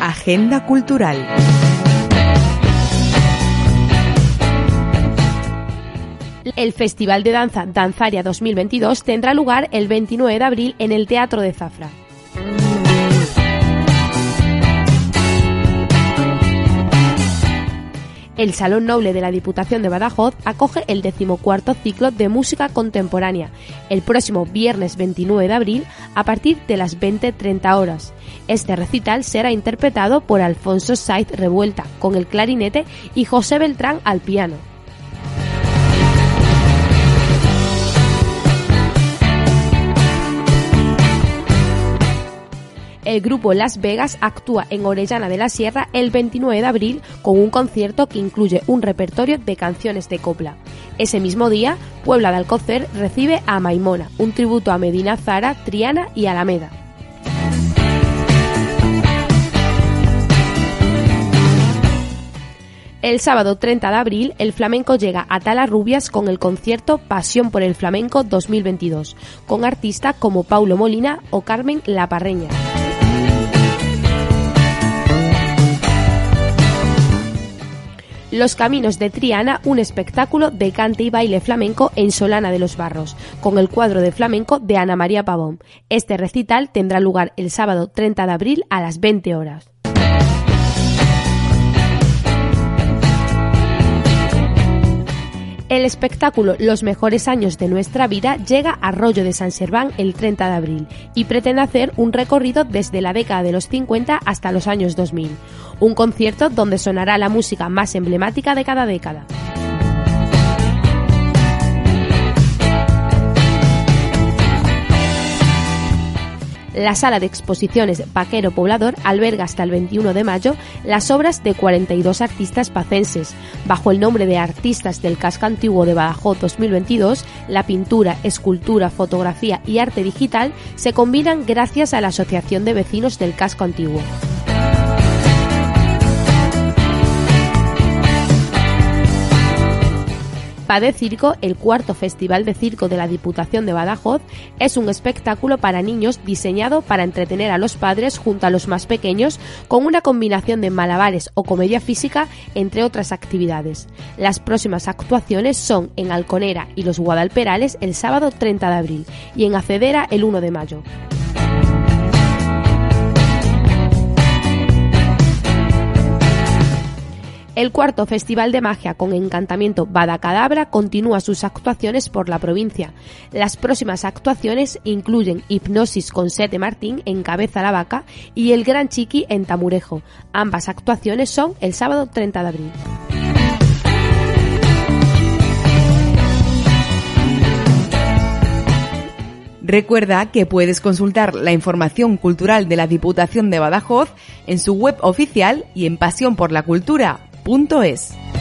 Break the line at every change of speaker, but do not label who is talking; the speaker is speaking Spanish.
Agenda Cultural.
El Festival de Danza Danzaria 2022 tendrá lugar el 29 de abril en el Teatro de Zafra. El Salón Noble de la Diputación de Badajoz acoge el decimocuarto ciclo de música contemporánea el próximo viernes 29 de abril a partir de las 20.30 horas. Este recital será interpretado por Alfonso Saiz Revuelta con el clarinete y José Beltrán al piano. el grupo Las Vegas actúa en Orellana de la Sierra el 29 de abril con un concierto que incluye un repertorio de canciones de copla. Ese mismo día, Puebla de Alcocer recibe a Maimona, un tributo a Medina Zara, Triana y Alameda. El sábado 30 de abril, el flamenco llega a Talarrubias con el concierto Pasión por el Flamenco 2022, con artistas como Paulo Molina o Carmen La Parreña. Los Caminos de Triana, un espectáculo de cante y baile flamenco en Solana de los Barros, con el cuadro de flamenco de Ana María Pavón. Este recital tendrá lugar el sábado 30 de abril a las 20 horas. El espectáculo Los mejores años de nuestra vida llega a Arroyo de San Serván el 30 de abril y pretende hacer un recorrido desde la década de los 50 hasta los años 2000. Un concierto donde sonará la música más emblemática de cada década. La sala de exposiciones Vaquero Poblador alberga hasta el 21 de mayo las obras de 42 artistas pacenses. Bajo el nombre de Artistas del Casco Antiguo de Badajoz 2022, la pintura, escultura, fotografía y arte digital se combinan gracias a la Asociación de Vecinos del Casco Antiguo. De Circo, el cuarto festival de circo de la Diputación de Badajoz, es un espectáculo para niños diseñado para entretener a los padres junto a los más pequeños con una combinación de malabares o comedia física, entre otras actividades. Las próximas actuaciones son en Alconera y los Guadalperales el sábado 30 de abril y en Acedera el 1 de mayo. El cuarto Festival de Magia con Encantamiento Badacadabra continúa sus actuaciones por la provincia. Las próximas actuaciones incluyen Hipnosis con Sete Martín en Cabeza la Vaca y El Gran Chiqui en Tamurejo. Ambas actuaciones son el sábado 30 de abril.
Recuerda que puedes consultar la información cultural de la Diputación de Badajoz en su web oficial y en Pasión por